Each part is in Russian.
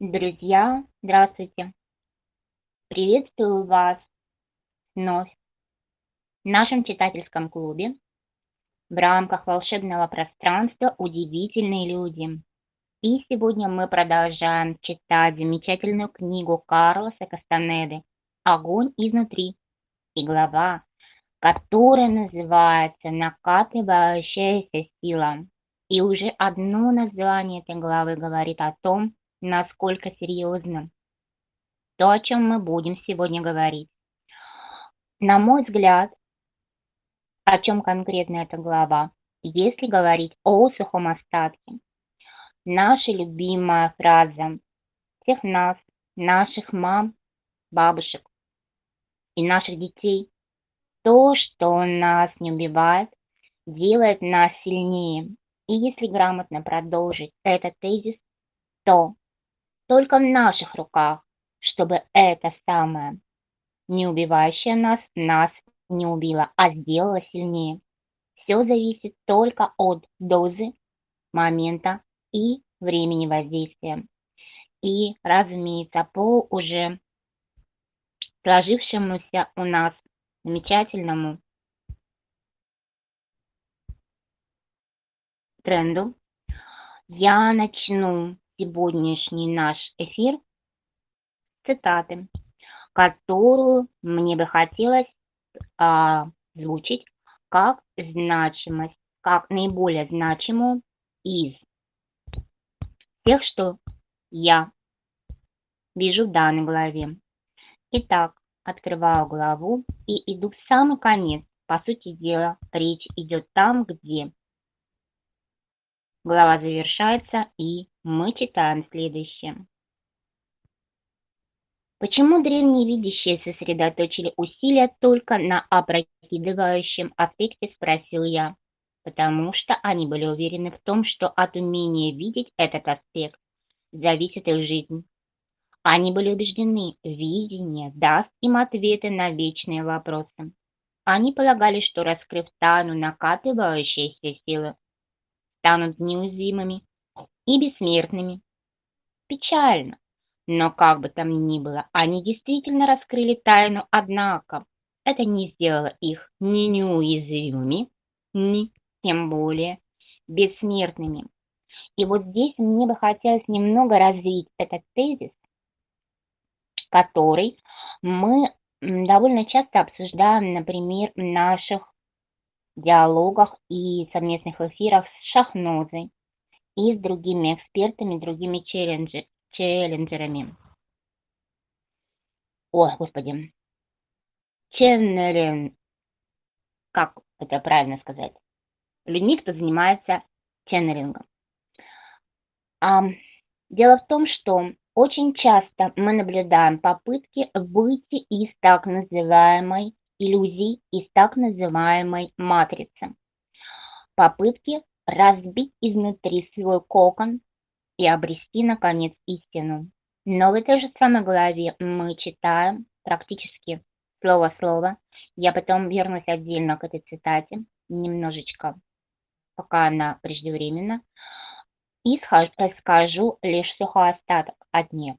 Друзья, здравствуйте! Приветствую вас вновь в нашем читательском клубе в рамках волшебного пространства «Удивительные люди». И сегодня мы продолжаем читать замечательную книгу Карлоса Кастанеды «Огонь изнутри» и глава, которая называется «Накатывающаяся сила». И уже одно название этой главы говорит о том, насколько серьезно то, о чем мы будем сегодня говорить. На мой взгляд, о чем конкретно эта глава, если говорить о сухом остатке, наша любимая фраза всех нас, наших мам, бабушек и наших детей, то, что нас не убивает, делает нас сильнее. И если грамотно продолжить этот тезис, то только в наших руках, чтобы это самое, не убивающее нас, нас не убило, а сделало сильнее. Все зависит только от дозы, момента и времени воздействия. И, разумеется, по уже сложившемуся у нас замечательному тренду, я начну сегодняшний наш эфир цитаты, которую мне бы хотелось а, звучить как значимость, как наиболее значимую из тех, что я вижу в данной главе. Итак, открываю главу и иду в самый конец. По сути дела, речь идет там, где глава завершается, и мы читаем следующее. Почему древние видящие сосредоточили усилия только на опрокидывающем аспекте, спросил я. Потому что они были уверены в том, что от умения видеть этот аспект зависит их жизнь. Они были убеждены, видение даст им ответы на вечные вопросы. Они полагали, что раскрыв тайну накатывающейся силы, станут неуязвимыми и бессмертными. Печально, но как бы там ни было, они действительно раскрыли тайну, однако это не сделало их ни неуязвимыми, ни тем более бессмертными. И вот здесь мне бы хотелось немного развить этот тезис, который мы довольно часто обсуждаем, например, в наших диалогах и совместных эфирах с Шахнозой и с другими экспертами, другими челленджерами. Ой, господи. Ченнелин, как это правильно сказать? Людьми, кто занимается ченнелингом. А, дело в том, что очень часто мы наблюдаем попытки выйти из так называемой иллюзий, из так называемой матрицы. Попытки разбить изнутри свой кокон и обрести, наконец, истину. Но в этой же самой главе мы читаем практически слово в слово. Я потом вернусь отдельно к этой цитате, немножечко, пока она преждевременна, и скажу лишь сухой остаток от нее.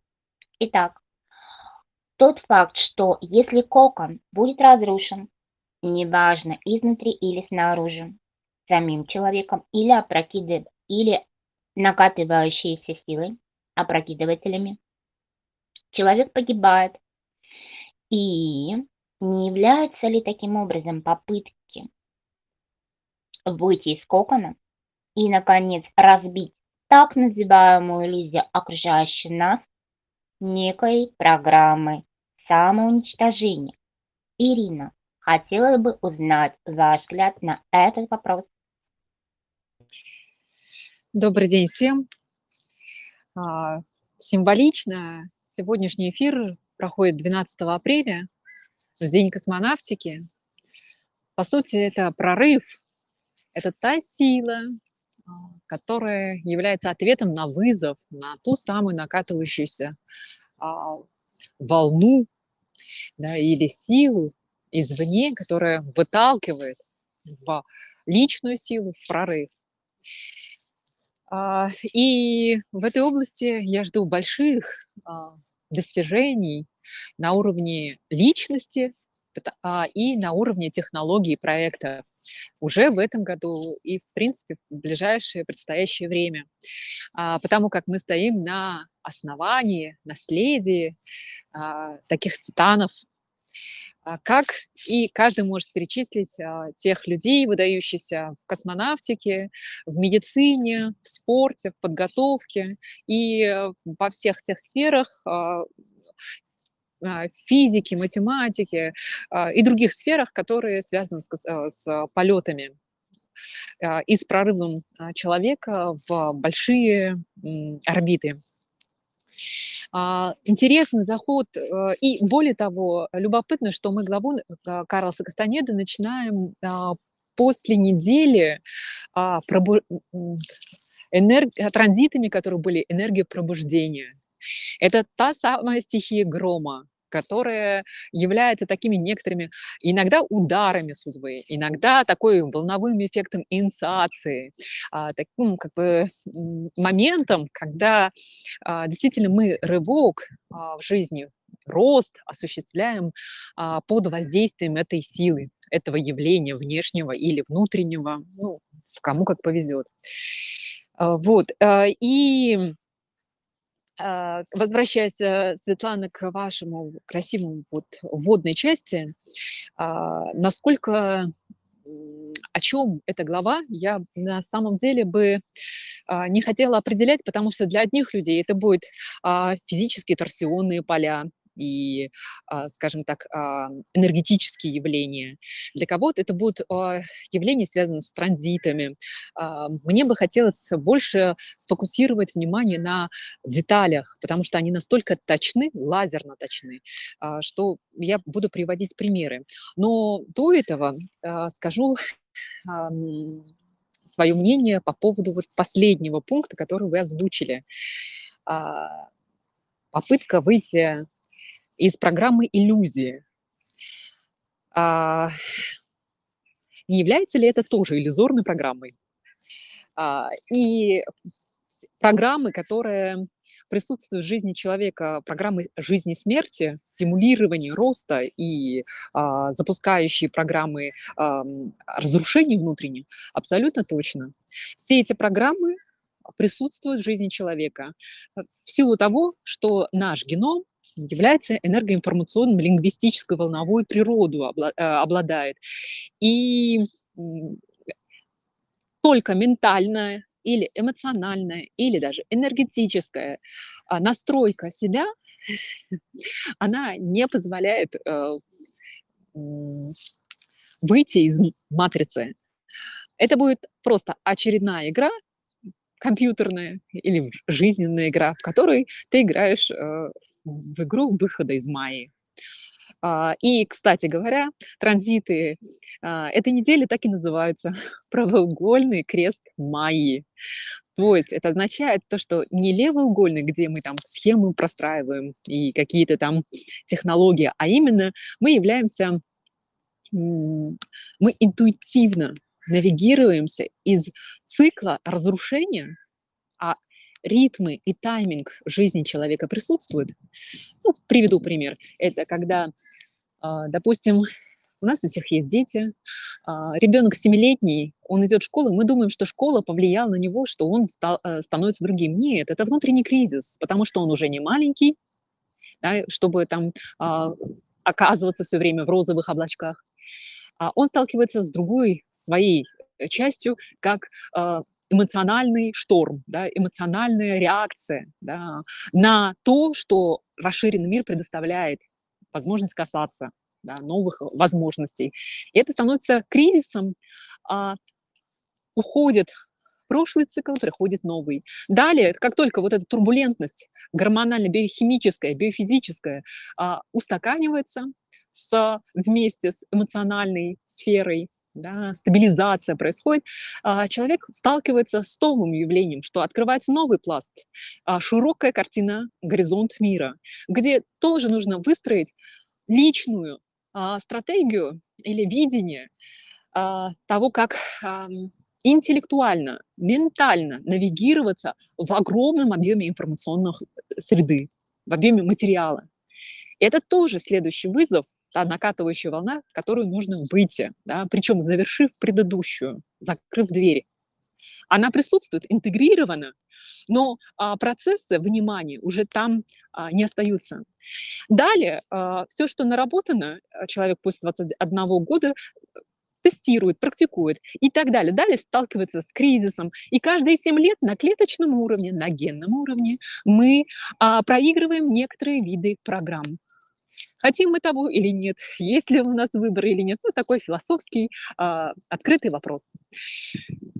Итак, тот факт, что если кокон будет разрушен, неважно изнутри или снаружи, самим человеком или опрокидывает, или накатывающиеся силой, опрокидывателями, человек погибает. И не являются ли таким образом попытки выйти из кокона и, наконец, разбить так называемую иллюзию окружающей нас некой программы самоуничтожения? Ирина, хотела бы узнать ваш взгляд на этот вопрос. Добрый день всем. А, символично сегодняшний эфир проходит 12 апреля, в День космонавтики. По сути, это прорыв, это та сила, а, которая является ответом на вызов, на ту самую накатывающуюся а, волну да, или силу извне, которая выталкивает в личную силу, в прорыв. А, и в этой области я жду больших а, достижений на уровне личности а, и на уровне технологий проекта уже в этом году и, в принципе, в ближайшее предстоящее время. Потому как мы стоим на основании, наследии таких титанов, а, как и каждый может перечислить а, тех людей, выдающихся в космонавтике, в медицине, в спорте, в подготовке и э, во всех тех сферах, а, физики, математики и других сферах, которые связаны с, с полетами и с прорывом человека в большие орбиты. А, интересный заход. Э, и более того, любопытно, что мы главу э, Карлоса Кастанеда начинаем а, после недели а, пробу... энерг... транзитами, которые были энергия пробуждения. Это та самая стихия грома, которые являются такими некоторыми иногда ударами судьбы, иногда такой волновым эффектом инициации, а, таким как бы моментом, когда а, действительно мы рывок а, в жизни, рост осуществляем под воздействием этой силы, этого явления внешнего или внутреннего, ну, кому как повезет. Вот. И возвращаясь, э, Светлана, к вашему красивому вот вводной части, а, насколько о чем эта глава, я на самом деле бы а, не хотела определять, потому что для одних людей это будет физические торсионные поля, и, а, скажем так, а, энергетические явления. Для кого-то это будут а, явления, связанные с транзитами. Мне бы хотелось больше сфокусировать внимание на деталях, потому что они настолько точны, лазерно точны, что я буду приводить примеры. Но до этого скажу свое мнение по поводу вот последнего пункта, который вы озвучили. Попытка выйти из программы «Иллюзии». А, не является ли это тоже иллюзорной программой? А, и программы, которые присутствуют в жизни человека, программы жизни смерти, стимулирования роста и а, запускающие программы а, разрушения внутренних, абсолютно точно. Все эти программы присутствуют в жизни человека в силу того, что наш геном является энергоинформационным, лингвистической волновой природу э, обладает. И только ментальная или эмоциональная, или даже энергетическая а, настройка себя, она не позволяет э, выйти из матрицы. Это будет просто очередная игра, компьютерная или жизненная игра, в которой ты играешь э, в игру выхода из Майи. А, и, кстати говоря, транзиты а, этой недели так и называются правоугольный крест Майи. То есть это означает то, что не левоугольный, где мы там схемы простраиваем и какие-то там технологии, а именно мы являемся, мы интуитивно навигируемся из цикла разрушения, а ритмы и тайминг жизни человека присутствуют. Ну, приведу пример. Это когда, а, допустим, у нас у всех есть дети, а, ребенок семилетний, он идет в школу, мы думаем, что школа повлияла на него, что он стал, э, становится другим. Нет, это внутренний кризис, потому что он уже не маленький, да, чтобы там а, оказываться все время в розовых облачках он сталкивается с другой своей э, частью, как а, эмоциональный шторм, да, эмоциональная реакция да, на то, что расширенный мир предоставляет возможность касаться да, новых возможностей. И это становится кризисом, а, уходит прошлый цикл, приходит новый. Далее, как только вот эта турбулентность гормонально-биохимическая, биофизическая а, устаканивается, с, вместе с эмоциональной сферой, да, стабилизация происходит, а, человек сталкивается с новым явлением, что открывается новый пласт, а, широкая картина, горизонт мира, где тоже нужно выстроить личную стратегию или видение того, как интеллектуально, ментально навигироваться в огромном объеме информационных э, среды, в объеме материала. Это тоже следующий вызов, та накатывающая волна, которую нужно выйти, да, причем завершив предыдущую, закрыв двери. Она присутствует интегрирована, но а, процессы внимания уже там а, не остаются. Далее, а, все, что наработано, а, человек после 21 года тестирует, практикует и так далее. Далее сталкивается с кризисом. И каждые 7 лет на клеточном уровне, на генном уровне мы а, проигрываем некоторые виды программ. Хотим мы того или нет, есть ли у нас выбор или нет, ну, такой философский, а, открытый вопрос.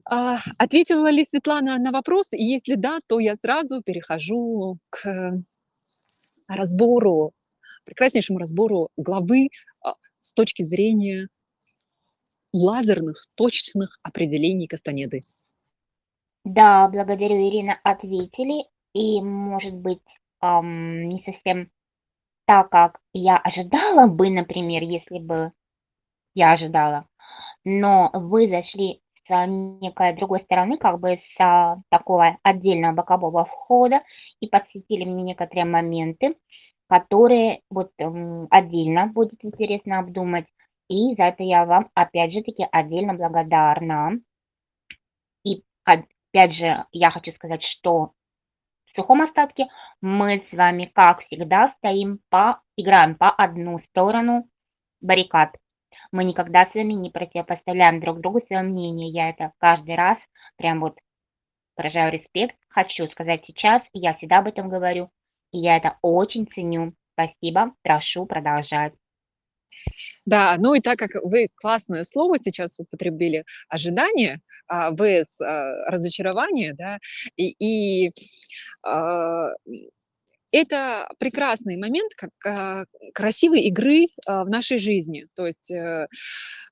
А, ответила ли Светлана на вопрос? И если да, то я сразу перехожу к разбору, прекраснейшему разбору главы а, с точки зрения лазерных точных определений Кастанеды. Да, благодарю, Ирина, ответили. И, может быть, ам, не совсем так, как я ожидала бы, например, если бы я ожидала, но вы зашли с некой другой стороны, как бы с такого отдельного бокового входа и подсветили мне некоторые моменты, которые вот м, отдельно будет интересно обдумать. И за это я вам опять же таки отдельно благодарна. И опять же я хочу сказать, что в сухом остатке мы с вами, как всегда, стоим по, играем по одну сторону баррикад. Мы никогда с вами не противопоставляем друг другу свое мнение. Я это каждый раз прям вот выражаю респект. Хочу сказать сейчас, я всегда об этом говорю, и я это очень ценю. Спасибо, прошу продолжать. Да, ну и так как вы классное слово сейчас употребили, ожидание, а, vs а, разочарование, да, и, и а, это прекрасный момент как а, красивой игры а, в нашей жизни. То есть э,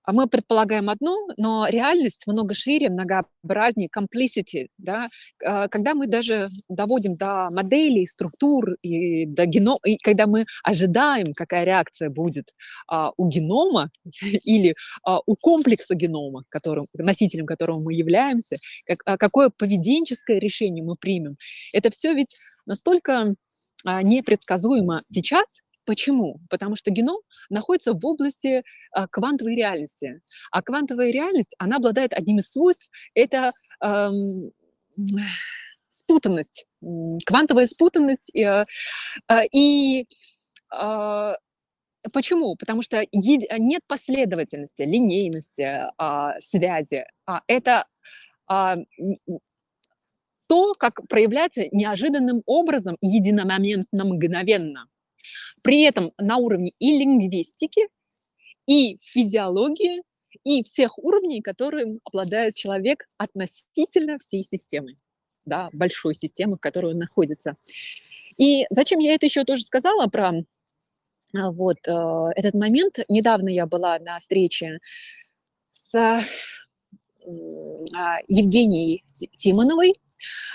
а мы предполагаем одно, но реальность много шире, многообразнее, complicity, да, когда мы даже доводим до моделей, структур и до генома, и когда мы ожидаем, какая реакция будет у генома или у комплекса генома, которым, носителем которого мы являемся, как, какое поведенческое решение мы примем, это все ведь настолько непредсказуемо сейчас. Почему? Потому что геном находится в области а, квантовой реальности. А квантовая реальность, она обладает одним из свойств, это эм, спутанность, квантовая спутанность. Э, и э, Почему? Потому что нет последовательности, линейности, а, связи. А это а, то, как проявляется неожиданным образом, единомоментно, мгновенно. При этом на уровне и лингвистики, и физиологии, и всех уровней, которым обладает человек относительно всей системы, да, большой системы, в которой он находится. И зачем я это еще тоже сказала про а, вот э, этот момент? Недавно я была на встрече с э, Евгенией Тимоновой,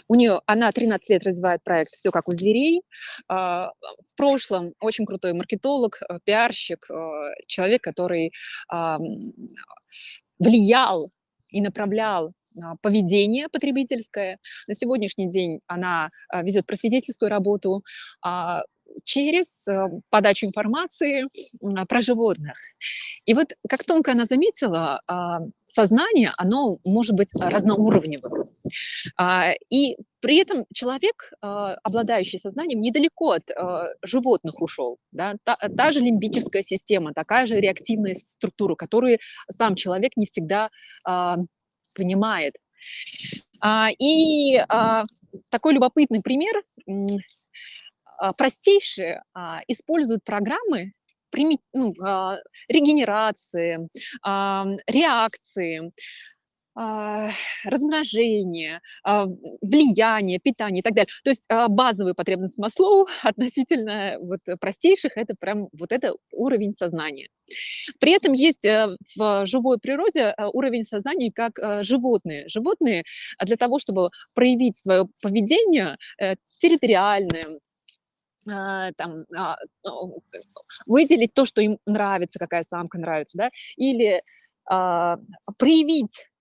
у нее, она 13 лет развивает проект «Все как у зверей». А, в прошлом очень крутой маркетолог, э, пиарщик, э, человек, который влиял и направлял а, поведение потребительское. На сегодняшний день она а, ведет просветительскую работу, через э, подачу информации про животных. И вот, как тонко она заметила, а, сознание, оно может быть разноуровневым. А, и при этом человек, а, обладающий сознанием, недалеко от животных ушел. Да? Та, та же лимбическая система, такая же реактивная структура, которую сам человек не всегда понимает. И такой любопытный пример а, простейшие а, используют программы ну, а, регенерации, реакции, размножение, влияние, питание и так далее. То есть базовые потребности Маслоу относительно вот простейших – это прям вот это уровень сознания. При этом есть э, в живой природе э, уровень сознания как э, животные. Животные для того, чтобы проявить свое поведение территориальное, а, там, а, ну, выделить то, что им нравится, какая самка нравится, да, или а, проявить а,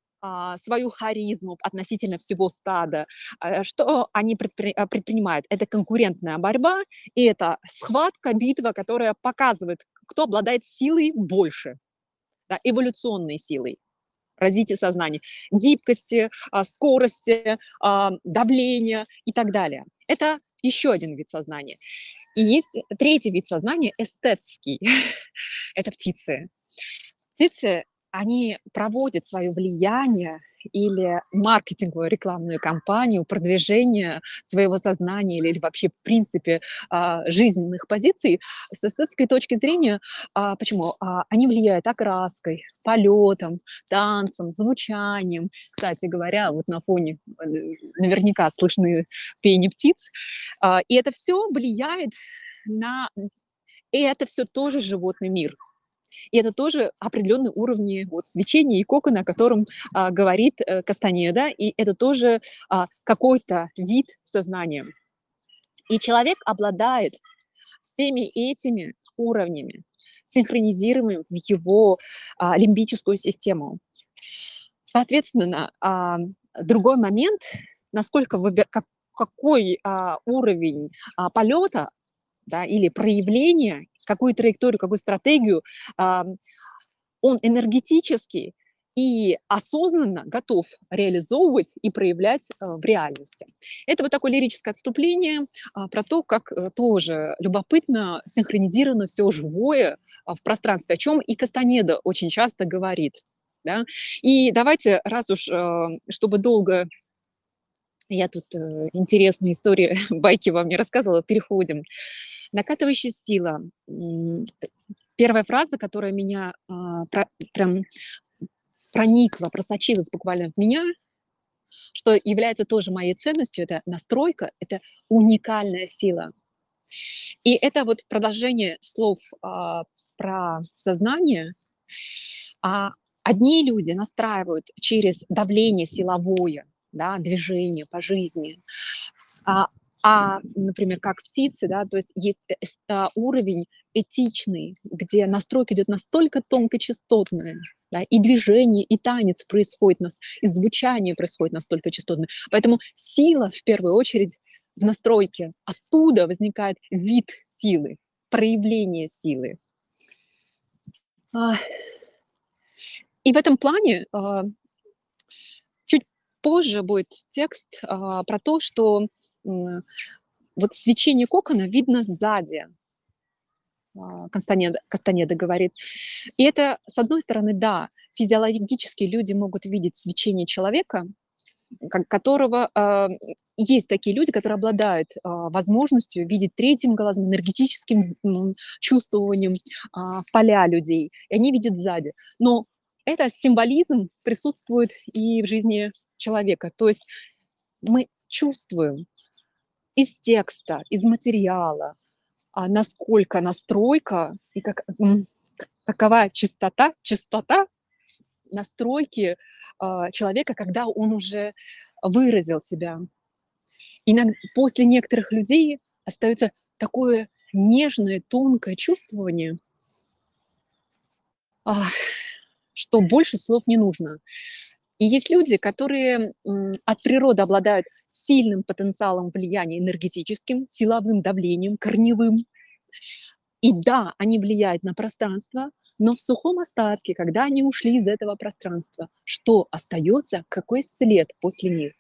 свою харизму относительно всего стада. А, что они а, предпринимают? Это конкурентная борьба, и это схватка, битва, которая показывает, кто обладает силой больше, да, эволюционной силой развития сознания, гибкости, скорости, давления и так далее. Это еще один вид сознания. И есть третий вид сознания, эстетский. Это птицы. Птицы они проводят свое влияние или маркетинговую рекламную кампанию, продвижение своего сознания или, вообще, в принципе, а, жизненных позиций с эстетской точки зрения. А, почему? А, они влияют окраской, полетом, танцем, звучанием. Кстати говоря, вот на фоне э, наверняка слышны пение птиц. И это все влияет на... И это все тоже животный мир – и это тоже определенные уровни вот, свечения и кокона, о котором а, говорит э, Кастанеда, и это тоже а, какой-то вид сознания. И человек обладает всеми этими уровнями, синхронизируемыми в его а, лимбическую систему. Соответственно, а, другой момент, насколько выбир, как, какой а, уровень а, полета да, или проявления какую траекторию, какую стратегию, он энергетически и осознанно готов реализовывать и проявлять э, в реальности. Это вот такое лирическое отступление а, про то, как э, тоже любопытно синхронизировано все живое а, в пространстве, о чем и Кастанеда очень часто говорит. Да? И давайте, раз уж, э, чтобы долго я тут интересную историю, байки вам не рассказывала, переходим. Накатывающая сила. Первая фраза, которая меня а, про, прям проникла, просочилась буквально в меня, что является тоже моей ценностью, это настройка, это уникальная сила. И это вот продолжение слов а, про сознание. А одни люди настраивают через давление силовое, да, движение по жизни, а а, например, как птицы, да, то есть есть э, а, уровень этичный, где настройка идет настолько тонкочастотная, да, и движение, и танец происходит, нас, и звучание происходит настолько частотное. Поэтому сила в первую очередь в настройке. Оттуда возникает вид силы, проявление силы. А, и в этом плане а, чуть позже будет текст про то, что вот свечение кокона видно сзади, а, Кастанеда, Кастанеда говорит. И это, с одной стороны, да, физиологически люди могут видеть свечение человека, которого э, есть такие люди, которые обладают э, возможностью видеть третьим глазом, энергетическим чувствованием э, поля людей, и они видят сзади. Но это символизм присутствует и в жизни человека. То есть мы чувствуем, из текста, из материала, а насколько настройка и как, какова чистота, чистота настройки э, человека, когда он уже выразил себя. Иногда после некоторых людей остается такое нежное, тонкое чувствование, что больше слов не нужно. И есть люди, которые от природы обладают сильным потенциалом влияния энергетическим, силовым давлением, корневым. И да, они влияют на пространство, но в сухом остатке, когда они ушли из этого пространства, что остается, какой след после них?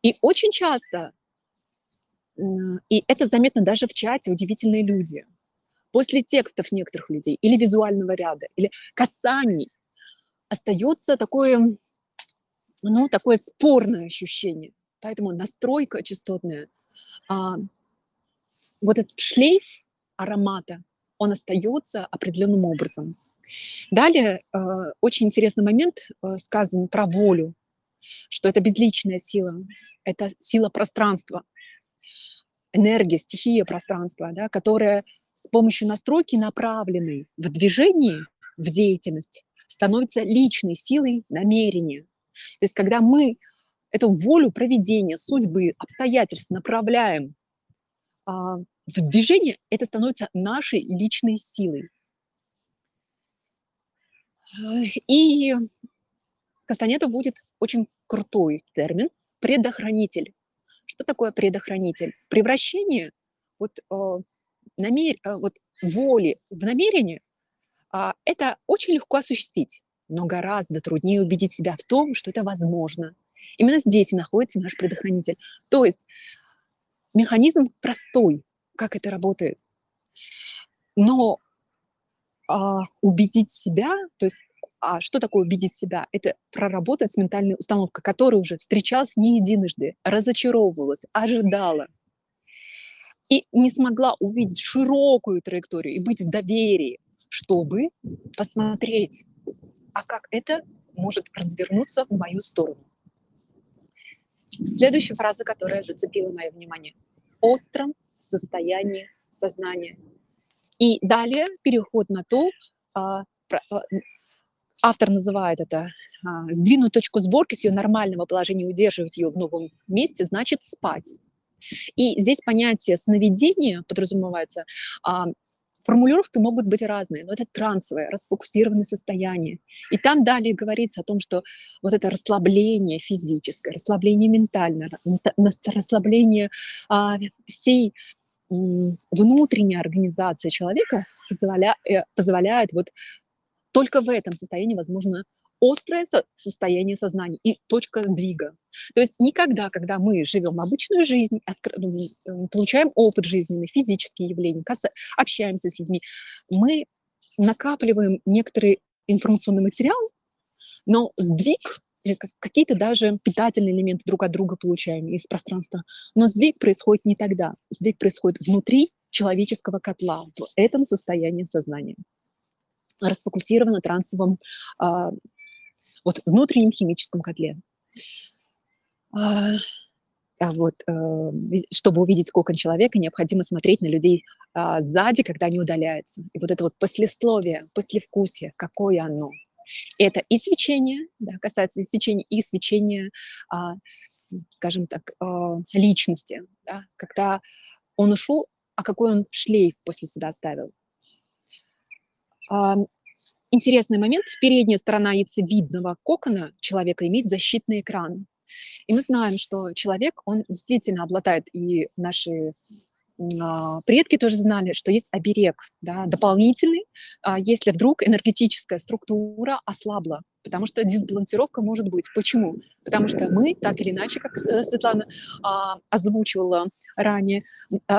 И очень часто, и это заметно даже в чате, удивительные люди, после текстов некоторых людей или визуального ряда, или касаний, остается такое, ну, такое спорное ощущение. Поэтому настройка частотная, а, вот этот шлейф аромата, он остается определенным образом. Далее э, очень интересный момент э, сказан про волю, что это безличная сила, это сила пространства, энергия, стихия пространства, да, которая с помощью настройки направленной в движение, в деятельность, становится личной силой намерения. То есть когда мы эту волю проведения, судьбы, обстоятельств направляем а, в движение, это становится нашей личной силой. И Кастанеда вводит очень крутой термин предохранитель. Что такое предохранитель? Превращение вот, э, намер... э, вот воли в намерение это очень легко осуществить, но гораздо труднее убедить себя в том, что это возможно. Именно здесь и находится наш предохранитель. То есть механизм простой, как это работает. Но а, убедить себя, то есть а что такое убедить себя? Это проработать с ментальной установкой, которая уже встречалась не единожды, разочаровывалась, ожидала и не смогла увидеть широкую траекторию и быть в доверии, чтобы посмотреть, а как это может развернуться в мою сторону. Следующая фраза, которая зацепила мое внимание. Остром состоянии сознания. И далее переход на то, а, а, автор называет это а, сдвинуть точку сборки с ее нормального положения, удерживать ее в новом месте, значит спать. И здесь понятие сновидения подразумевается, Формулировки могут быть разные, но это трансовое, расфокусированное состояние. И там далее говорится о том, что вот это расслабление физическое, расслабление ментальное, расслабление а, всей внутренней организации человека позволя, э, позволяет вот только в этом состоянии возможно острое состояние сознания и точка сдвига. То есть никогда, когда мы живем обычную жизнь, ну, получаем опыт жизненный, физические явления, общаемся с людьми, мы накапливаем некоторый информационный материал, но сдвиг какие-то даже питательные элементы друг от друга получаем из пространства. Но сдвиг происходит не тогда. Сдвиг происходит внутри человеческого котла, в этом состоянии сознания расфокусировано трансовом а, вот внутреннем химическом котле. А, а вот, э, чтобы увидеть кокон человека, необходимо смотреть на людей а, сзади, когда они удаляются. И вот это вот послесловие, послевкусие, какое оно. Это и свечение, да, касается и свечения, и свечения, а, скажем так, а, личности. Да, когда он ушел, а какой он шлейф после себя оставил. А, интересный момент. Передняя сторона яйцевидного кокона человека имеет защитный экран. И мы знаем, что человек, он действительно обладает, и наши а, предки тоже знали, что есть оберег да, дополнительный, а, если вдруг энергетическая структура ослабла, потому что дисбалансировка может быть. Почему? Потому что мы, так или иначе, как э, Светлана а, озвучивала ранее,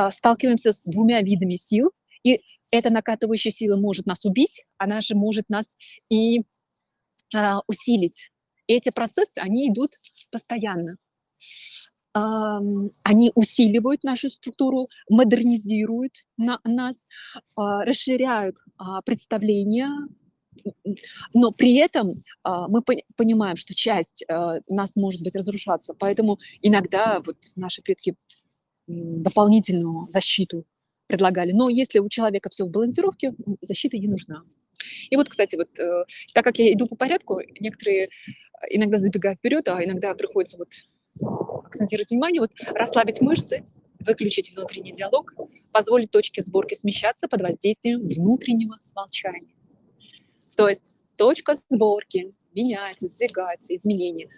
сталкиваемся с двумя видами сил, и эта накатывающая сила может нас убить, она же может нас и э, усилить. И эти процессы, они идут постоянно. Э, они усиливают нашу структуру, модернизируют на, нас, э, расширяют э, представления, но при этом э, мы по понимаем, что часть э, нас может быть разрушаться. Поэтому иногда вот наши предки дополнительную защиту предлагали. Но если у человека все в балансировке, защита не нужна. И вот, кстати, вот э, так как я иду по порядку, некоторые иногда забегают вперед, а иногда приходится вот акцентировать внимание, вот расслабить мышцы, выключить внутренний диалог, позволить точке сборки смещаться под воздействием внутреннего молчания. То есть точка сборки меняется, сдвигается, изменения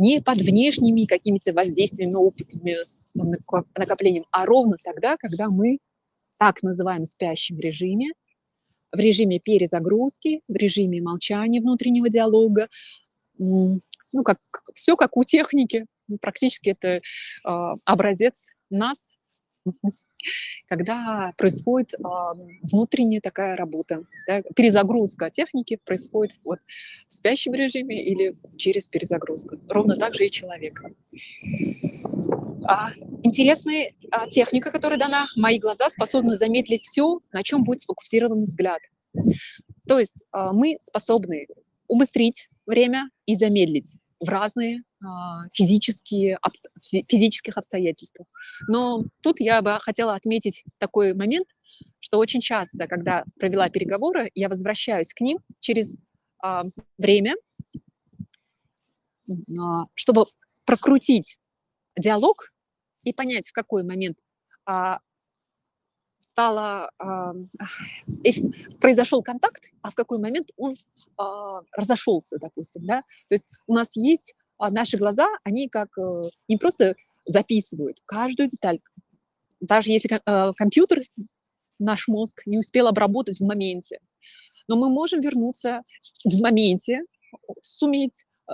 не под внешними какими-то воздействиями, опытами, накоплением, а ровно тогда, когда мы так называемом спящем режиме, в режиме перезагрузки, в режиме молчания внутреннего диалога. Ну, как, все как у техники. Ну, практически это э, образец нас, когда происходит э, внутренняя такая работа. Да, перезагрузка техники происходит вот в спящем режиме или через перезагрузку. Ровно так же и человека. А, интересная а, техника, которая дана. Мои глаза способны замедлить все, на чем будет сфокусирован взгляд. То есть а, мы способны убыстрить время и замедлить в разные а, физические, физических обстоятельствах. Но тут я бы хотела отметить такой момент, что очень часто, когда провела переговоры, я возвращаюсь к ним через а, время, а, чтобы прокрутить диалог и понять, в какой момент стало, а, произошел контакт, а в какой момент он а, разошелся, допустим, да. То есть у нас есть а, наши глаза, они как э, не просто записывают каждую деталь, даже если э, компьютер, наш мозг не успел обработать в моменте, но мы можем вернуться в моменте, суметь э,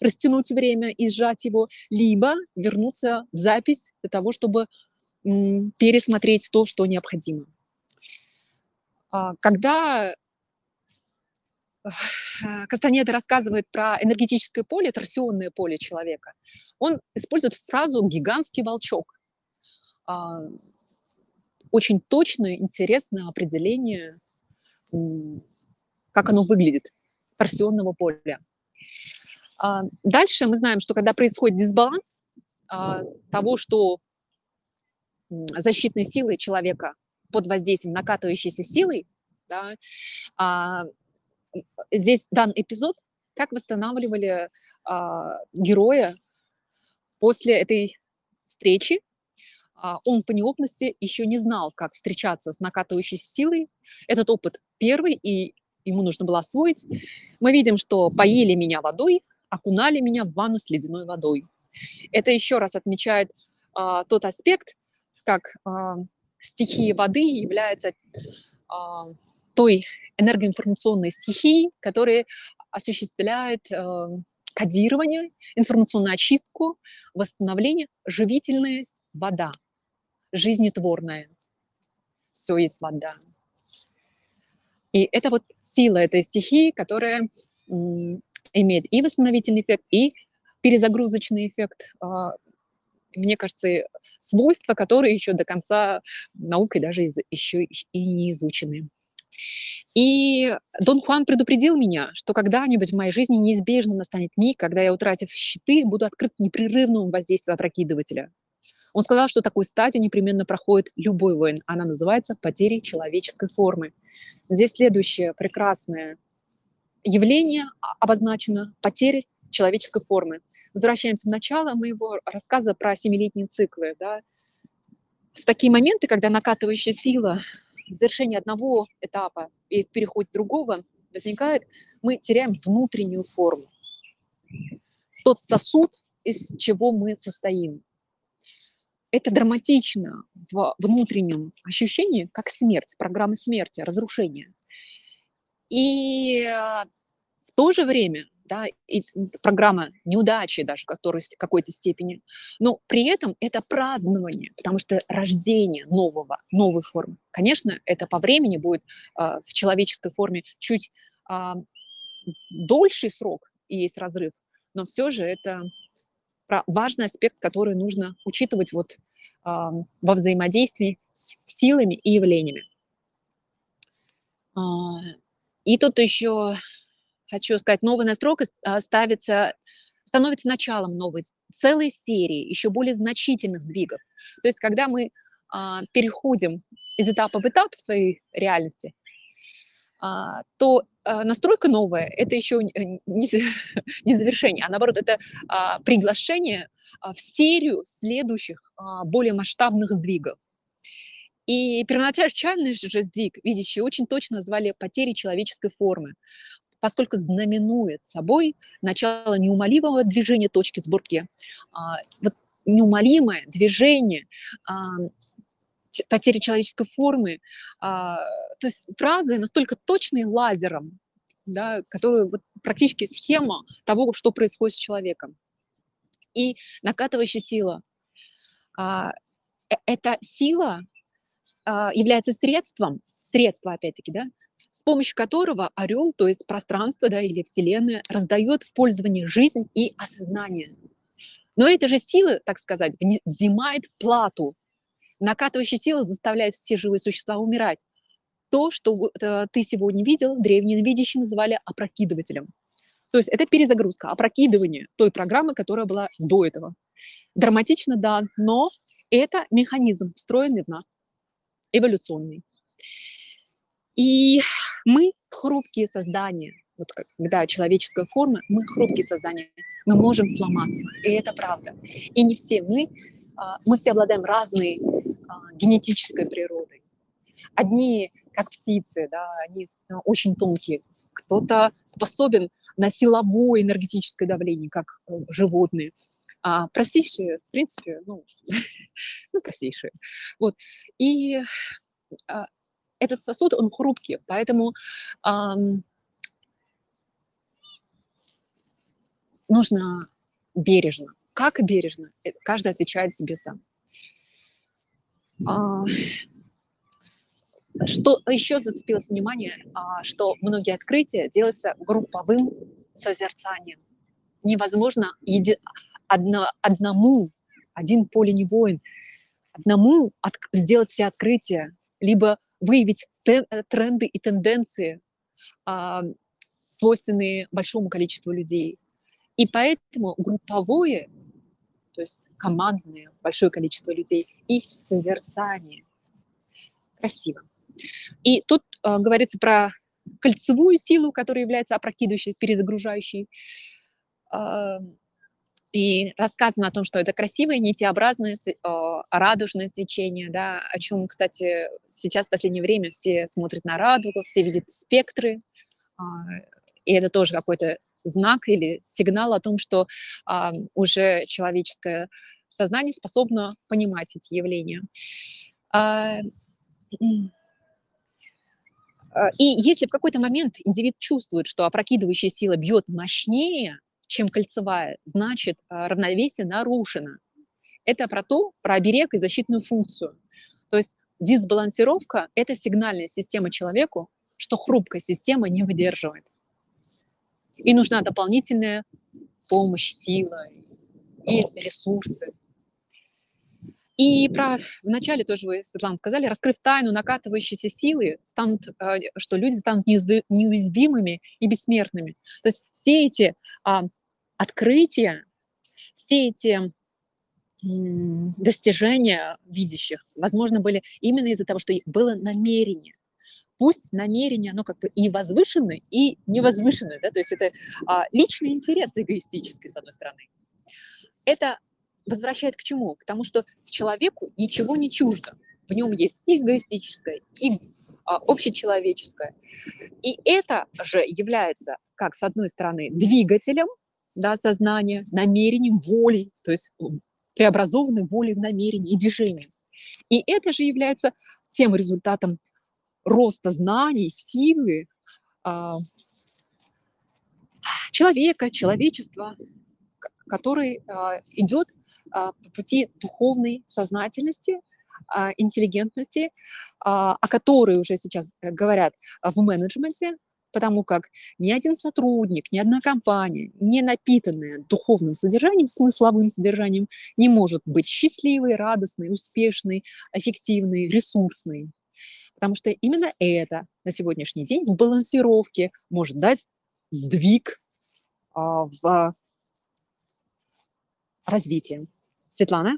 растянуть время и сжать его, либо вернуться в запись для того, чтобы пересмотреть то, что необходимо. А, когда э, Кастанеда рассказывает про энергетическое поле, торсионное поле человека, он использует фразу «гигантский волчок». А, очень точное, интересное определение, как оно выглядит, торсионного поля. А, дальше мы знаем, что когда происходит дисбаланс того, что защитной силы человека под воздействием накатывающейся силой, да, а, здесь дан эпизод, как восстанавливали а, героя после этой встречи. А, он по неопытности еще не знал, как встречаться с накатывающей силой. Этот опыт первый, и ему нужно было освоить. Мы видим, что поили меня водой, окунали меня в ванну с ледяной водой. Это еще раз отмечает а, тот аспект, как а, стихия воды является а, той энергоинформационной стихией, которая осуществляет а, кодирование, информационную очистку, восстановление, живительность, вода, жизнетворная. Все есть вода. И это вот сила этой стихии, которая имеет и восстановительный эффект, и перезагрузочный эффект мне кажется, свойства, которые еще до конца наукой даже еще и не изучены. И Дон Хуан предупредил меня, что когда-нибудь в моей жизни неизбежно настанет миг, когда я, утратив щиты, буду открыт непрерывному воздействию опрокидывателя. Он сказал, что такой стадии непременно проходит любой воин. Она называется потерей человеческой формы. Здесь следующее прекрасное явление обозначено – потеря человеческой формы. Возвращаемся в начало моего рассказа про семилетние циклы. Да. В такие моменты, когда накатывающая сила в завершении одного этапа и в переходе другого возникает, мы теряем внутреннюю форму. Тот сосуд, из чего мы состоим. Это драматично в внутреннем ощущении, как смерть, программа смерти, разрушения. И э, в то же время да, и программа неудачи даже в какой-то степени. Но при этом это празднование, потому что рождение нового, новой формы. Конечно, это по времени будет э, в человеческой форме чуть э, дольший срок и есть разрыв, но все же это важный аспект, который нужно учитывать вот э, во взаимодействии с силами и явлениями. И тут еще хочу сказать, новая настройка а, ставится, становится началом новой целой серии еще более значительных сдвигов. То есть когда мы а, переходим из этапа в этап в своей реальности, а, то настройка новая – это еще не, завершение, а наоборот, это приглашение в серию следующих более масштабных сдвигов. И первоначальный же сдвиг, видящие, очень точно назвали потери человеческой формы поскольку знаменует собой начало неумолимого движения точки сборки. А, вот неумолимое движение а, потери человеческой формы, а, то есть фразы настолько точные лазером, да, которые вот практически схема того, что происходит с человеком. И накатывающая сила. Э, эта сила является средством, средство опять-таки, да, с помощью которого орел, то есть пространство да, или Вселенная, раздает в пользование жизнь и осознание. Но эта же сила, так сказать, взимает плату. Накатывающая сила заставляет все живые существа умирать. То, что э, ты сегодня видел, древние видящие называли опрокидывателем. То есть это перезагрузка, опрокидывание той программы, которая была до этого. Драматично, да, но это механизм, встроенный в нас, эволюционный. И мы хрупкие создания. Вот когда человеческая форма, мы хрупкие создания. Мы можем сломаться, и это правда. И не все мы, а, мы все обладаем разной а, генетической природой. одни, как птицы, да, они очень тонкие. Кто-то способен на силовое энергетическое давление, как э, животные. А простейшие, в принципе, ну, ну простейшие. Вот. И а, этот сосуд, он хрупкий, поэтому ам, нужно бережно. Как бережно? Э, каждый отвечает себе сам. А, что еще зацепилось внимание, а, что многие открытия делаются групповым созерцанием. Невозможно еди... одно, одному, один в поле не воин, одному от... сделать все открытия, либо выявить тен... тренды и тенденции, свойственные большому количеству людей. И поэтому групповое, то есть командное, большое количество людей и созерцание. Красиво. И тут э, говорится про кольцевую силу, которая является опрокидывающей, перезагружающей. Э, и рассказано о том, что это красивое, нитеобразное, э, радужное свечение, да, о чем, кстати, сейчас в последнее время все смотрят на радугу, все видят спектры, э, и это тоже какой-то знак или сигнал о том, что э, уже человеческое сознание способно понимать эти явления. А, и если в какой-то момент индивид чувствует, что опрокидывающая сила бьет мощнее, чем кольцевая, значит а, равновесие нарушено. Это про то, про оберег и защитную функцию. То есть дисбалансировка – это сигнальная система человеку, что хрупкая система не выдерживает. И нужна дополнительная помощь, сила и ресурсы. И про вначале тоже вы, Светлана, сказали, раскрыв тайну накатывающейся силы, станут, э, что люди станут неуязвимыми и бессмертными. То есть все эти а, открытия, все эти достижения видящих, возможно, были именно из-за того, что было намерение. Пусть намерение, оно как бы и возвышенное, и невозвышенное, да, то есть это а, личный интерес эгоистический, с одной стороны. Это возвращает к чему? К тому, что человеку ничего не чуждо. В нем есть и эгоистическое, и а, общечеловеческое. И это же является, как с одной стороны, двигателем да, сознания, намерением, волей, то есть преобразованной волей в намерение и движением. И это же является тем результатом роста знаний, силы а, человека, человечества, который а, идет по пути духовной сознательности, а, интеллигентности, а, о которой уже сейчас э, говорят в менеджменте, потому как ни один сотрудник, ни одна компания, не напитанная духовным содержанием, смысловым содержанием, не может быть счастливой, радостной, успешной, эффективной, ресурсной. Потому что именно это на сегодняшний день в балансировке может дать сдвиг в развитии. Светлана?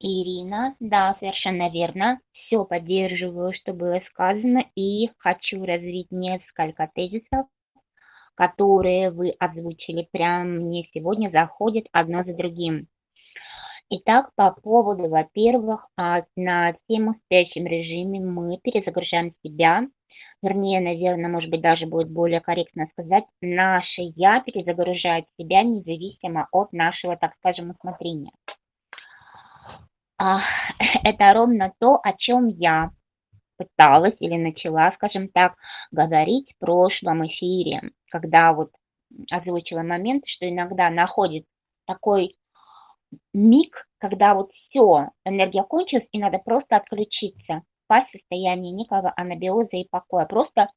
Ирина, да, совершенно верно. Все поддерживаю, что было сказано, и хочу развить несколько тезисов, которые вы озвучили. Прям мне сегодня заходят одно за другим. Итак, по поводу, во-первых, а, на тему спящем режиме мы перезагружаем себя, вернее, наверное, может быть, даже будет более корректно сказать, наше «я» перезагружает себя независимо от нашего, так скажем, усмотрения. А, это ровно то, о чем я пыталась или начала, скажем так, говорить в прошлом эфире, когда вот озвучила момент, что иногда находит такой миг, когда вот все, энергия кончилась, и надо просто отключиться, пасть в состояние некого анабиоза и покоя, просто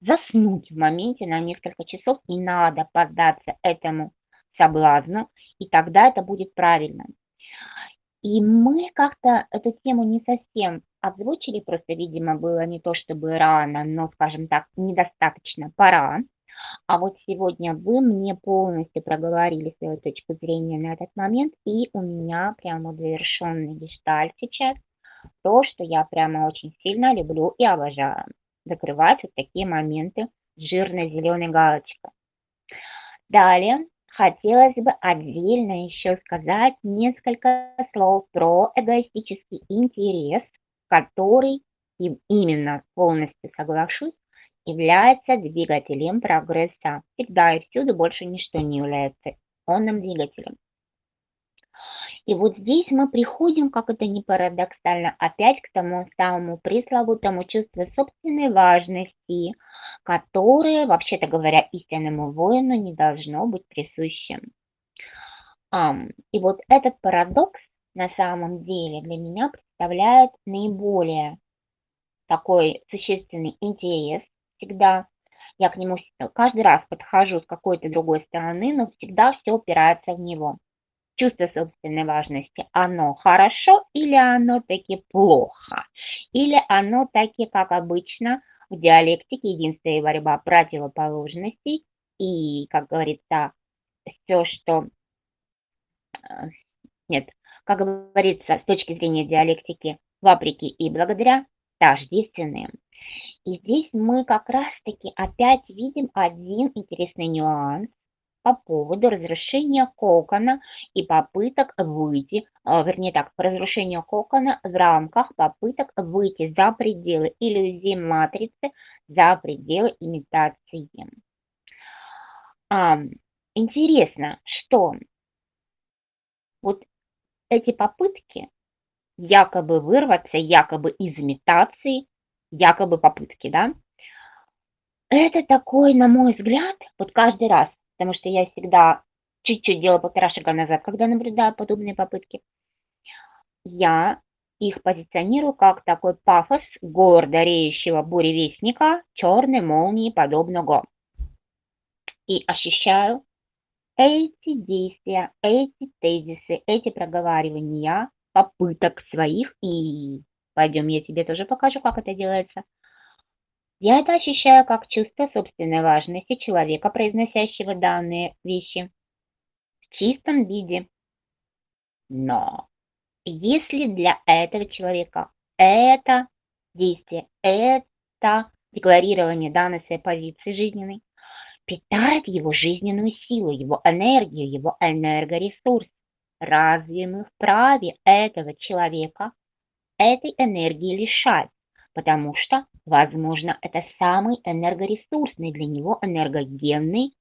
заснуть в моменте на несколько часов, и надо поддаться этому соблазну, и тогда это будет правильно. И мы как-то эту тему не совсем озвучили, просто, видимо, было не то чтобы рано, но, скажем так, недостаточно пора. А вот сегодня вы мне полностью проговорили свою точку зрения на этот момент, и у меня прямо завершенный гештальт сейчас, то, что я прямо очень сильно люблю и обожаю. Закрывать вот такие моменты с жирной зеленой галочкой. Далее хотелось бы отдельно еще сказать несколько слов про эгоистический интерес, который, и именно полностью соглашусь, является двигателем прогресса. Всегда и всюду больше ничто не является онным двигателем. И вот здесь мы приходим, как это не парадоксально, опять к тому самому пресловутому чувству собственной важности, которое, вообще-то говоря, истинному воину не должно быть присущим. И вот этот парадокс на самом деле для меня представляет наиболее такой существенный интерес всегда. Я к нему каждый раз подхожу с какой-то другой стороны, но всегда все упирается в него чувство собственной важности, оно хорошо или оно таки плохо, или оно таки, как обычно, в диалектике единство и борьба противоположностей, и, как говорится, все, что... Э, нет, как говорится, с точки зрения диалектики, вопреки и благодаря, тождественные. И здесь мы как раз-таки опять видим один интересный нюанс, по поводу разрушения кокона и попыток выйти, а, вернее так, по разрушению кокона в рамках попыток выйти за пределы иллюзии матрицы, за пределы имитации. Интересно, что вот эти попытки якобы вырваться, якобы из имитации, якобы попытки, да, это такой, на мой взгляд, вот каждый раз, потому что я всегда чуть-чуть делаю полтора шага назад, когда наблюдаю подобные попытки. Я их позиционирую как такой пафос гордо реющего буревестника черной молнии подобного. И ощущаю эти действия, эти тезисы, эти проговаривания попыток своих, и пойдем я тебе тоже покажу, как это делается, я это ощущаю как чувство собственной важности человека, произносящего данные вещи в чистом виде. Но если для этого человека это действие, это декларирование данной своей позиции жизненной питает его жизненную силу, его энергию, его энергоресурс, разве мы вправе этого человека этой энергии лишать? потому что, возможно, это самый энергоресурсный для него энергогенный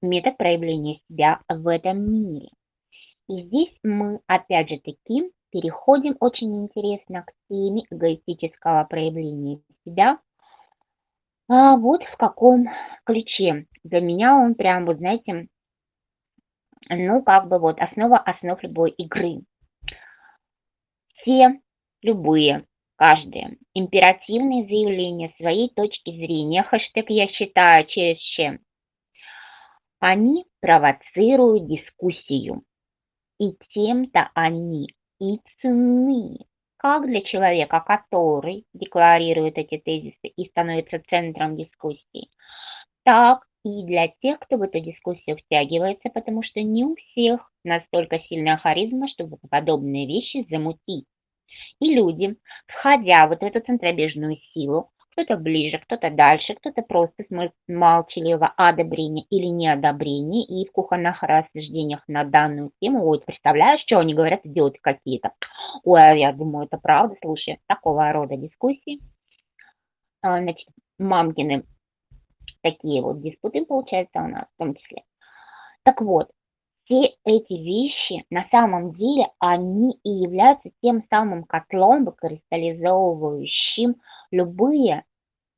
метод проявления себя в этом мире. И здесь мы, опять же таки, переходим очень интересно к теме эгоистического проявления себя. А вот в каком ключе. Для меня он прям, вот знаете, ну, как бы вот основа основ любой игры. Все любые каждое императивные заявления своей точки зрения, хэштег «я считаю» через чем, они провоцируют дискуссию. И тем-то они и ценны, как для человека, который декларирует эти тезисы и становится центром дискуссии, так и для тех, кто в эту дискуссию втягивается, потому что не у всех настолько сильная харизма, чтобы подобные вещи замутить. И люди, входя вот в эту центробежную силу, кто-то ближе, кто-то дальше, кто-то просто с молчаливого одобрения или неодобрения, и в кухонных рассуждениях на данную тему, ой, представляешь, что они говорят, идиоты какие-то. Ой, а я думаю, это правда, слушай, такого рода дискуссии. А, значит, мамкины такие вот диспуты, получается, у нас в том числе. Так вот, все эти вещи на самом деле они и являются тем самым котлом, выкристаллизовывающим любые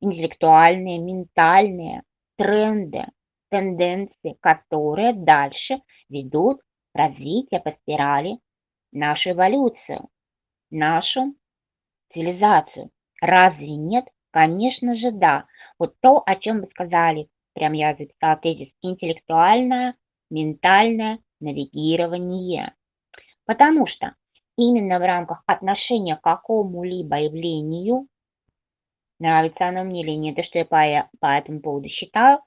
интеллектуальные, ментальные тренды, тенденции, которые дальше ведут развитие по спирали нашу эволюцию, нашу цивилизацию. Разве нет? Конечно же, да. Вот то, о чем вы сказали, прям я записала тезис, интеллектуальная ментальное навигирование. Потому что именно в рамках отношения к какому-либо явлению, нравится оно мне или нет, и что я по, по этому поводу считаю,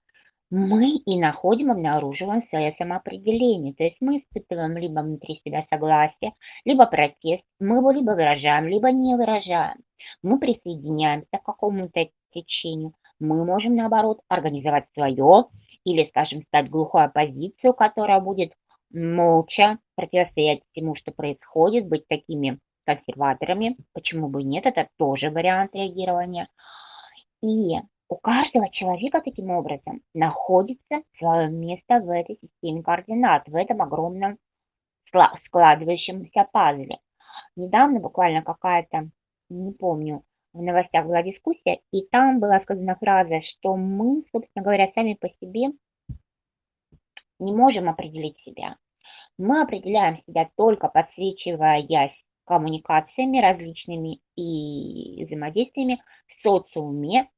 мы и находим, обнаруживаем свое самоопределение. То есть мы испытываем либо внутри себя согласие, либо протест. Мы его либо выражаем, либо не выражаем. Мы присоединяемся к какому-то течению. Мы можем, наоборот, организовать свое или, скажем, стать глухой оппозицию, которая будет молча противостоять всему, что происходит, быть такими консерваторами, почему бы нет, это тоже вариант реагирования. И у каждого человека таким образом находится свое место в этой системе координат, в этом огромном складывающемся пазле. Недавно буквально какая-то, не помню, в новостях была дискуссия, и там была сказана фраза, что мы, собственно говоря, сами по себе не можем определить себя. Мы определяем себя только подсвечиваясь коммуникациями различными и взаимодействиями в социуме,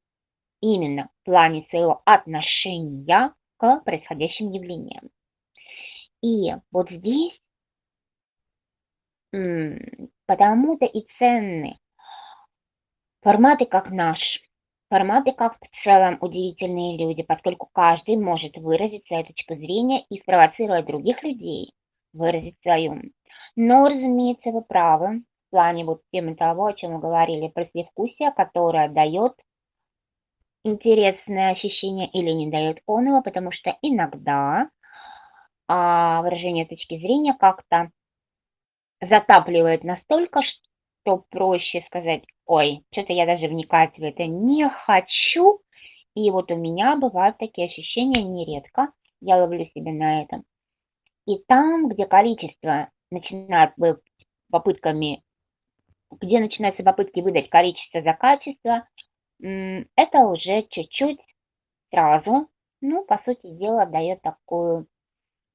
именно в плане своего отношения к происходящим явлениям. И вот здесь потому-то и ценны форматы как наш, форматы как в целом удивительные люди, поскольку каждый может выразить свою точку зрения и спровоцировать других людей выразить свою. Но, разумеется, вы правы в плане вот темы того, о чем мы говорили, про послевкусие, которое дает интересное ощущение или не дает он его, потому что иногда а, выражение точки зрения как-то затапливает настолько, что проще сказать, ой, что-то я даже вникать в это не хочу. И вот у меня бывают такие ощущения нередко, я ловлю себя на этом. И там, где количество начинает быть попытками, где начинаются попытки выдать количество за качество, это уже чуть-чуть сразу, ну, по сути дела, дает такую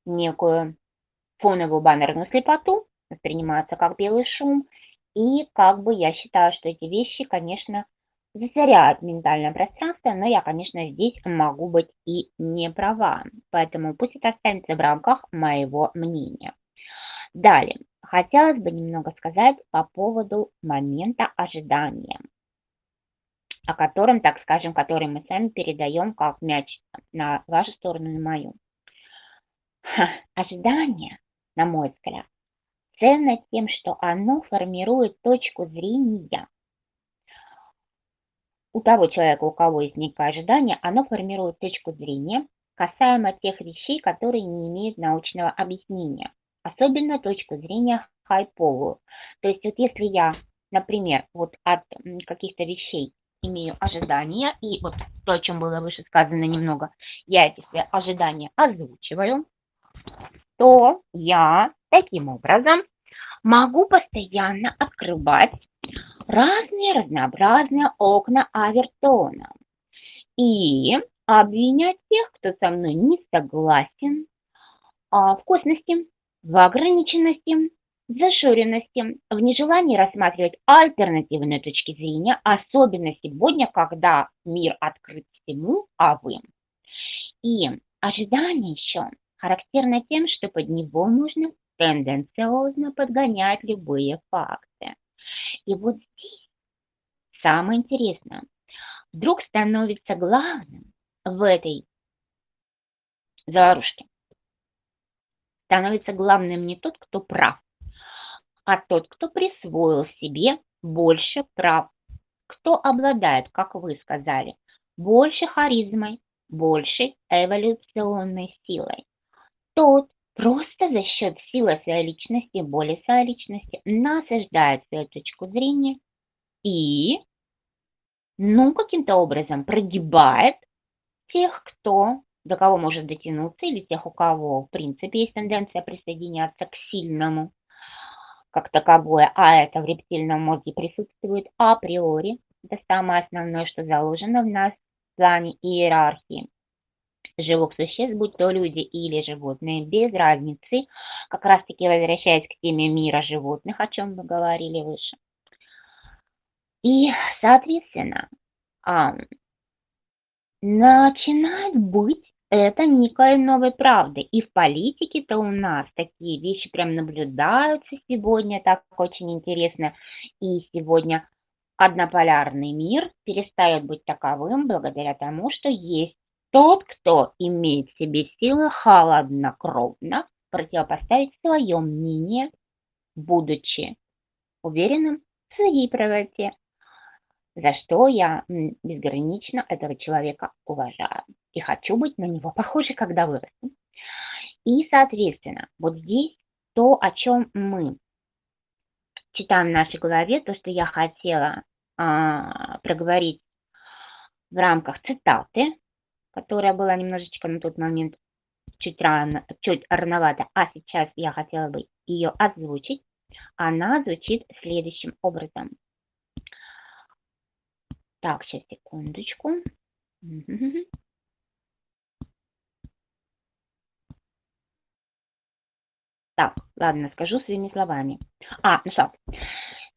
некую фоновую баннерную слепоту, воспринимается как белый шум, и как бы я считаю, что эти вещи, конечно, засоряют ментальное пространство, но я, конечно, здесь могу быть и не права, поэтому пусть это останется в рамках моего мнения. Далее, хотелось бы немного сказать по поводу момента ожидания, о котором, так скажем, который мы сами передаем как мяч на вашу сторону и мою. Ожидание, на мой взгляд, ценно тем, что оно формирует точку зрения. У того человека, у кого некое ожидание, оно формирует точку зрения касаемо тех вещей, которые не имеют научного объяснения особенно точку зрения хайповую. То есть вот если я, например, вот от каких-то вещей имею ожидания, и вот то, о чем было выше сказано немного, я эти ожидания озвучиваю, то я таким образом могу постоянно открывать разные разнообразные окна авертона и обвинять тех, кто со мной не согласен а, в косности, в ограниченности, в зашоренности, в нежелании рассматривать альтернативные точки зрения, особенно сегодня, когда мир открыт всему, а вы. И ожидание еще характерно тем, что под него можно тенденциозно подгонять любые факты. И вот здесь самое интересное. Вдруг становится главным в этой заварушке становится главным не тот, кто прав, а тот, кто присвоил себе больше прав, кто обладает, как вы сказали, больше харизмой, большей эволюционной силой. Тот просто за счет силы своей личности, более своей личности насаждает свою точку зрения и, ну, каким-то образом прогибает тех, кто до кого может дотянуться, или тех, у кого, в принципе, есть тенденция присоединяться к сильному, как таковое, а это в рептильном мозге присутствует априори. Это самое основное, что заложено в нас в плане иерархии живых существ, будь то люди или животные, без разницы, как раз таки возвращаясь к теме мира животных, о чем мы говорили выше. И, соответственно, начинает быть это некой новой правды. И в политике-то у нас такие вещи прям наблюдаются сегодня, так очень интересно. И сегодня однополярный мир перестает быть таковым благодаря тому, что есть тот, кто имеет в себе силы холоднокровно противопоставить свое мнение, будучи уверенным в своей правоте, за что я безгранично этого человека уважаю. и хочу быть на него похожей, когда вырасту. И, соответственно, вот здесь то, о чем мы читаем в нашей голове, то, что я хотела а, проговорить в рамках цитаты, которая была немножечко на тот момент чуть рано, чуть рановато, а сейчас я хотела бы ее озвучить. Она звучит следующим образом. Так, сейчас секундочку. Так, ладно, скажу своими словами. А, ну что,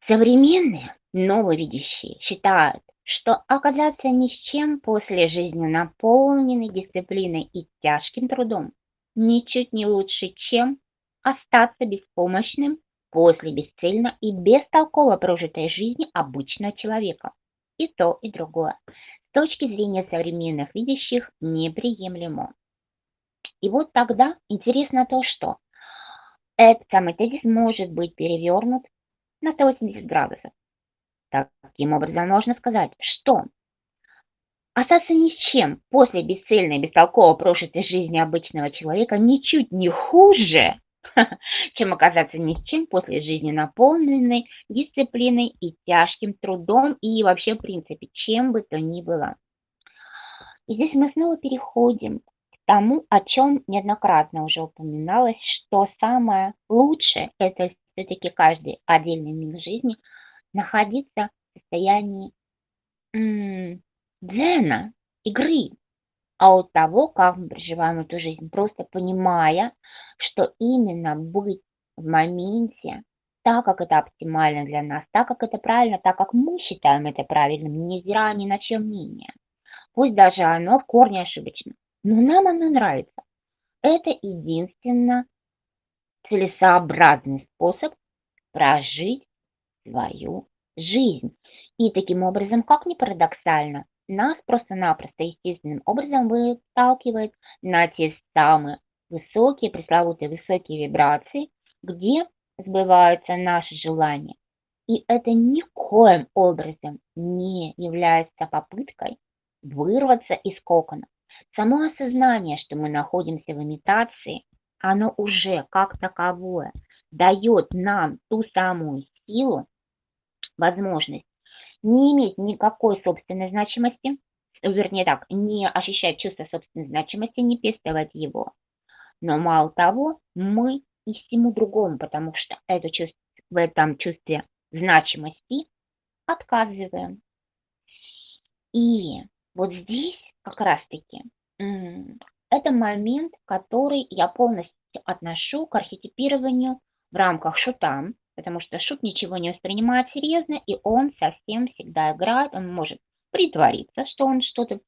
современные нововидящие считают, что оказаться ни с чем после жизни, наполненной дисциплиной и тяжким трудом, ничуть не лучше, чем остаться беспомощным после бесцельно и бестолково прожитой жизни обычного человека. И то, и другое. С точки зрения современных видящих неприемлемо. И вот тогда интересно то, что этот самый тезис может быть перевернут на 180 градусов. Таким образом, можно сказать, что остаться ни с чем после бесцельной, бестолково прожитой жизни обычного человека ничуть не хуже, чем оказаться ни с чем после жизни наполненной дисциплиной и тяжким трудом и вообще, в принципе, чем бы то ни было. И здесь мы снова переходим к тому, о чем неоднократно уже упоминалось, что самое лучшее – это все-таки каждый отдельный миг жизни – находиться в состоянии дзена, игры, а от того, как мы проживаем эту жизнь, просто понимая, что именно быть в моменте, так, как это оптимально для нас, так, как это правильно, так, как мы считаем это правильным, невзирая ни на чем мнение. Пусть даже оно в корне ошибочно, но нам оно нравится. Это единственно целесообразный способ прожить свою жизнь. И таким образом, как ни парадоксально, нас просто-напросто естественным образом выталкивает на те самые высокие, пресловутые высокие вибрации, где сбываются наши желания. И это никоим образом не является попыткой вырваться из кокона. Само осознание, что мы находимся в имитации, оно уже как таковое дает нам ту самую силу, возможность не иметь никакой собственной значимости, вернее так, не ощущать чувство собственной значимости, не пестовать его. Но мало того, мы и всему другому, потому что это чувство, в этом чувстве значимости отказываем. И вот здесь как раз-таки это момент, который я полностью отношу к архетипированию в рамках шута, потому что шут ничего не воспринимает серьезно, и он совсем всегда играет, он может притвориться, что он что-то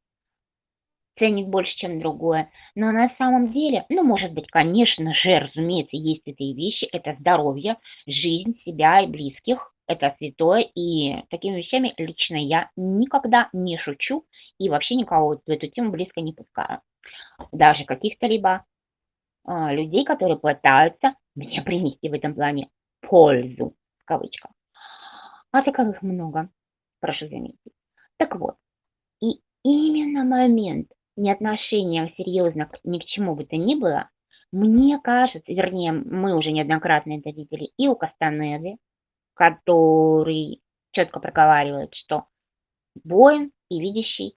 ценит больше, чем другое. Но на самом деле, ну, может быть, конечно же, разумеется, есть эти вещи, это здоровье, жизнь себя и близких, это святое, и такими вещами лично я никогда не шучу и вообще никого в эту тему близко не пускаю. Даже каких-то либо а, людей, которые пытаются мне принести в этом плане пользу, в кавычках. А таковых много, прошу заметить. Так вот, и именно момент неотношения серьезно ни к чему бы то ни было, мне кажется, вернее, мы уже неоднократно это видели и у Кастанеды, который четко проговаривает, что воин и видящий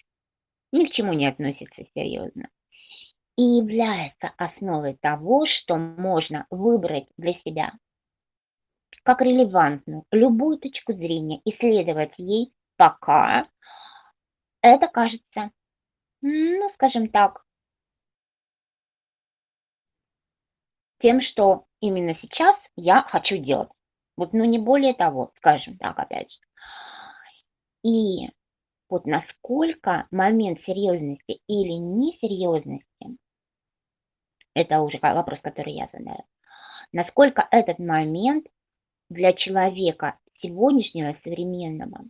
ни к чему не относится серьезно. И является основой того, что можно выбрать для себя как релевантную любую точку зрения, исследовать ей пока это кажется, ну, скажем так, тем, что именно сейчас я хочу делать. Вот, ну, не более того, скажем так, опять же. И вот насколько момент серьезности или несерьезности, это уже вопрос, который я задаю, насколько этот момент для человека сегодняшнего, современного,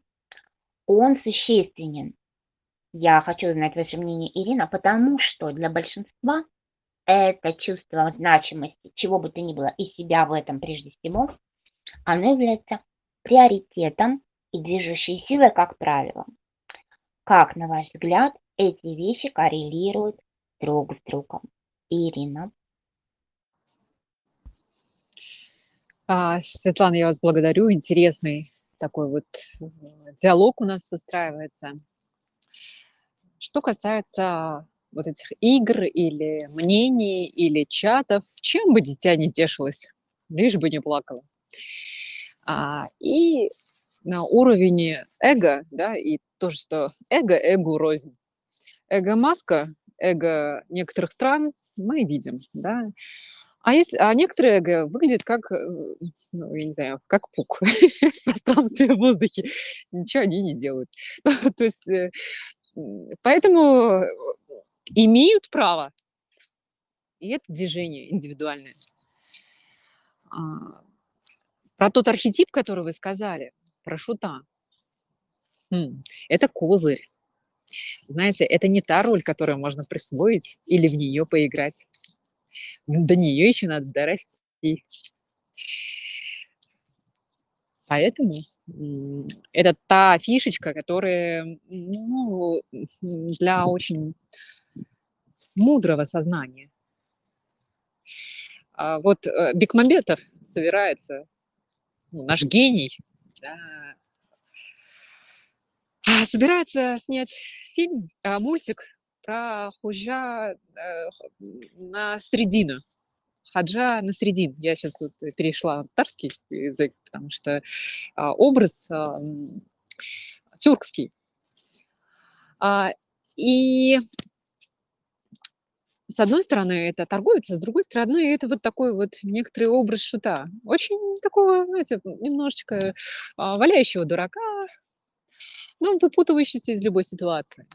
он существенен. Я хочу знать ваше мнение, Ирина, потому что для большинства это чувство значимости, чего бы то ни было, и себя в этом прежде всего, оно является приоритетом и движущей силой, как правило. Как, на ваш взгляд, эти вещи коррелируют друг с другом. Ирина. Светлана, я вас благодарю. Интересный такой вот э, диалог у нас выстраивается. Что касается вот этих игр или мнений, или чатов, чем бы дитя не тешилось, лишь бы не плакало. А, и на уровне эго, да, и то, что эго эго рознь. Эго-маска, эго некоторых стран мы видим, да. А, если, а некоторые эго выглядят как, э, ну, я не знаю, как пук в пространстве, в воздухе. Ничего они не делают. То есть, э, поэтому имеют право. И это движение индивидуальное. А, про тот архетип, который вы сказали, про шута. Хм, это козырь. Знаете, это не та роль, которую можно присвоить или в нее поиграть. До нее еще надо дорасти. Поэтому это та фишечка, которая ну, для очень мудрого сознания. А вот э, Бекмамбетов собирается, ну, наш гений, да, а, собирается снять фильм, а, мультик про Худжа э, на Средину. Хаджа на Средин. Я сейчас вот перешла на татарский язык, потому что а, образ а, тюркский. А, и с одной стороны, это торговец, а с другой стороны, это вот такой вот некоторый образ шута. Очень такого, знаете, немножечко валяющего дурака, ну, выпутывающийся из любой ситуации.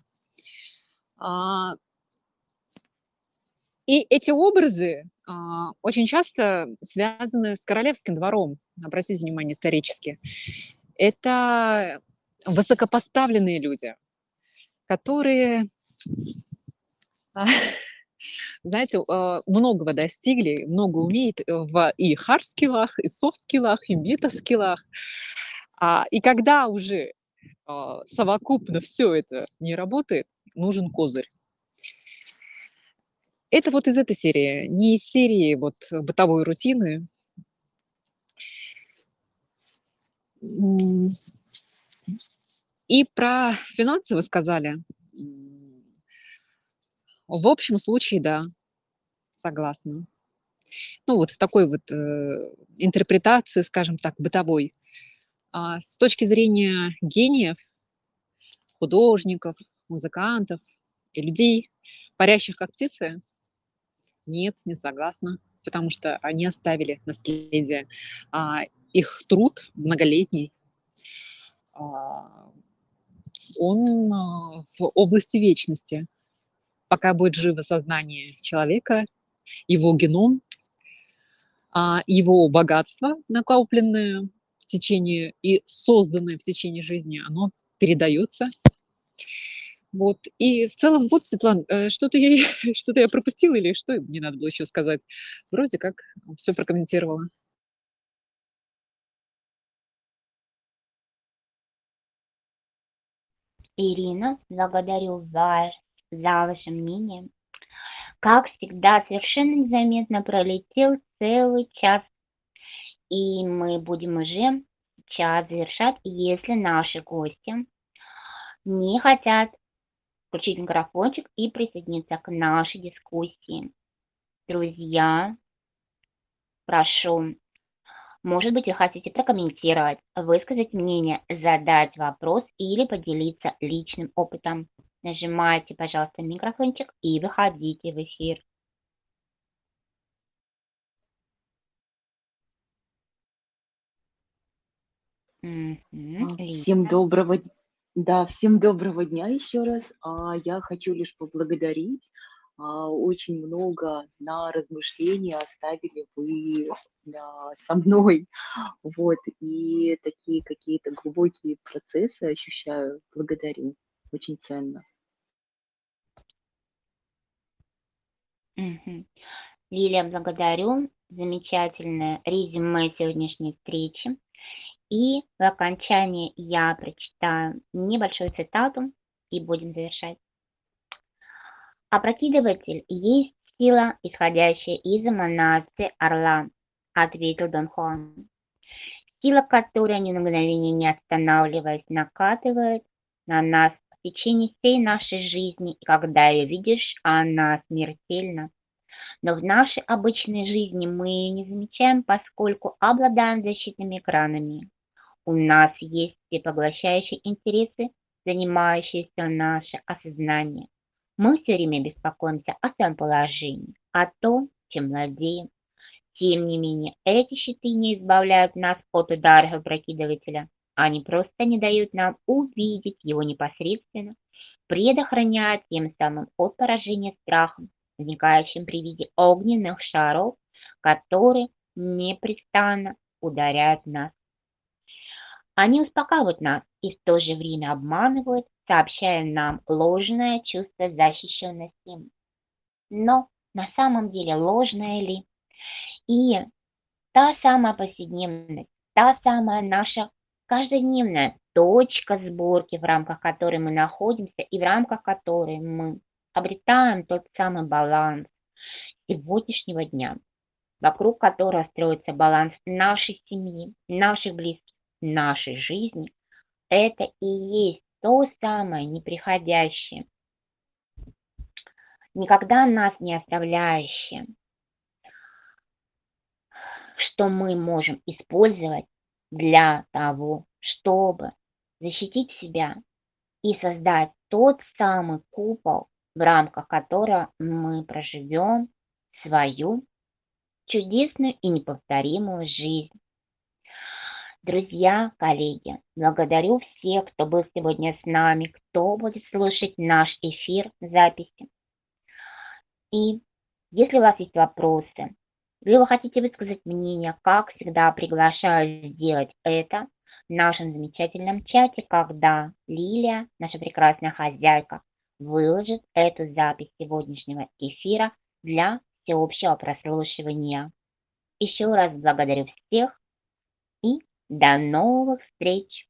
А, и эти образы а, очень часто связаны с королевским двором. Обратите внимание исторически. Это высокопоставленные люди, которые а, знаете, многого достигли, много умеют в и хард-скиллах, и софт-скиллах, и мета-скиллах. А, и когда уже совокупно все это не работает, нужен козырь. Это вот из этой серии, не из серии вот бытовой рутины. И про финансы вы сказали. В общем случае, да, согласна. Ну, вот в такой вот э, интерпретации, скажем так, бытовой. А с точки зрения гениев, художников, музыкантов и людей, парящих как птицы, нет, не согласна, потому что они оставили наследие. А, их труд многолетний, а, он а, в области вечности – пока будет живо сознание человека, его геном, а его богатство, накопленное в течение и созданное в течение жизни, оно передается. Вот. И в целом, вот, Светлана, э, что-то я, что я пропустила или что не надо было еще сказать? Вроде как все прокомментировала. Ирина, благодарю вас за ваше мнение. Как всегда, совершенно незаметно пролетел целый час, и мы будем уже час завершать, если наши гости не хотят включить микрофончик и присоединиться к нашей дискуссии. Друзья, прошу может быть, вы хотите прокомментировать, высказать мнение, задать вопрос или поделиться личным опытом. Нажимайте, пожалуйста, микрофончик и выходите в эфир. Угу. Всем доброго, да, всем доброго дня еще раз. А, я хочу лишь поблагодарить а, очень много на размышления оставили вы да, со мной. Вот, и такие какие-то глубокие процессы ощущаю. Благодарю. Очень ценно. Лилия, благодарю. Замечательное резюме сегодняшней встречи. И в окончании я прочитаю небольшую цитату и будем завершать. Опрокидыватель есть сила, исходящая из эманации орла, ответил Дон Хуан. Сила, которая ни на мгновение не останавливаясь накатывает на нас в течение всей нашей жизни, и когда ее видишь, она смертельна. Но в нашей обычной жизни мы ее не замечаем, поскольку обладаем защитными экранами. У нас есть все поглощающие интересы, занимающиеся наше осознание. Мы все время беспокоимся о своем положении, о том, чем владеем. Тем не менее, эти щиты не избавляют нас от ударов опрокидывателя. Они просто не дают нам увидеть его непосредственно, предохраняют тем самым от поражения страхом, возникающим при виде огненных шаров, которые непрестанно ударяют нас. Они успокаивают нас и в то же время обманывают, сообщая нам ложное чувство защищенности. Но на самом деле ложное ли? И та самая повседневность, та самая наша каждодневная точка сборки, в рамках которой мы находимся и в рамках которой мы обретаем тот самый баланс сегодняшнего дня, вокруг которого строится баланс нашей семьи, наших близких, нашей жизни, это и есть то самое неприходящее, никогда нас не оставляющее, что мы можем использовать для того, чтобы защитить себя и создать тот самый купол, в рамках которого мы проживем свою чудесную и неповторимую жизнь. Друзья, коллеги, благодарю всех, кто был сегодня с нами, кто будет слушать наш эфир записи. И если у вас есть вопросы, или вы хотите высказать мнение, как всегда приглашаю сделать это в нашем замечательном чате, когда Лилия, наша прекрасная хозяйка, выложит эту запись сегодняшнего эфира для всеобщего прослушивания. Еще раз благодарю всех до новых встреч!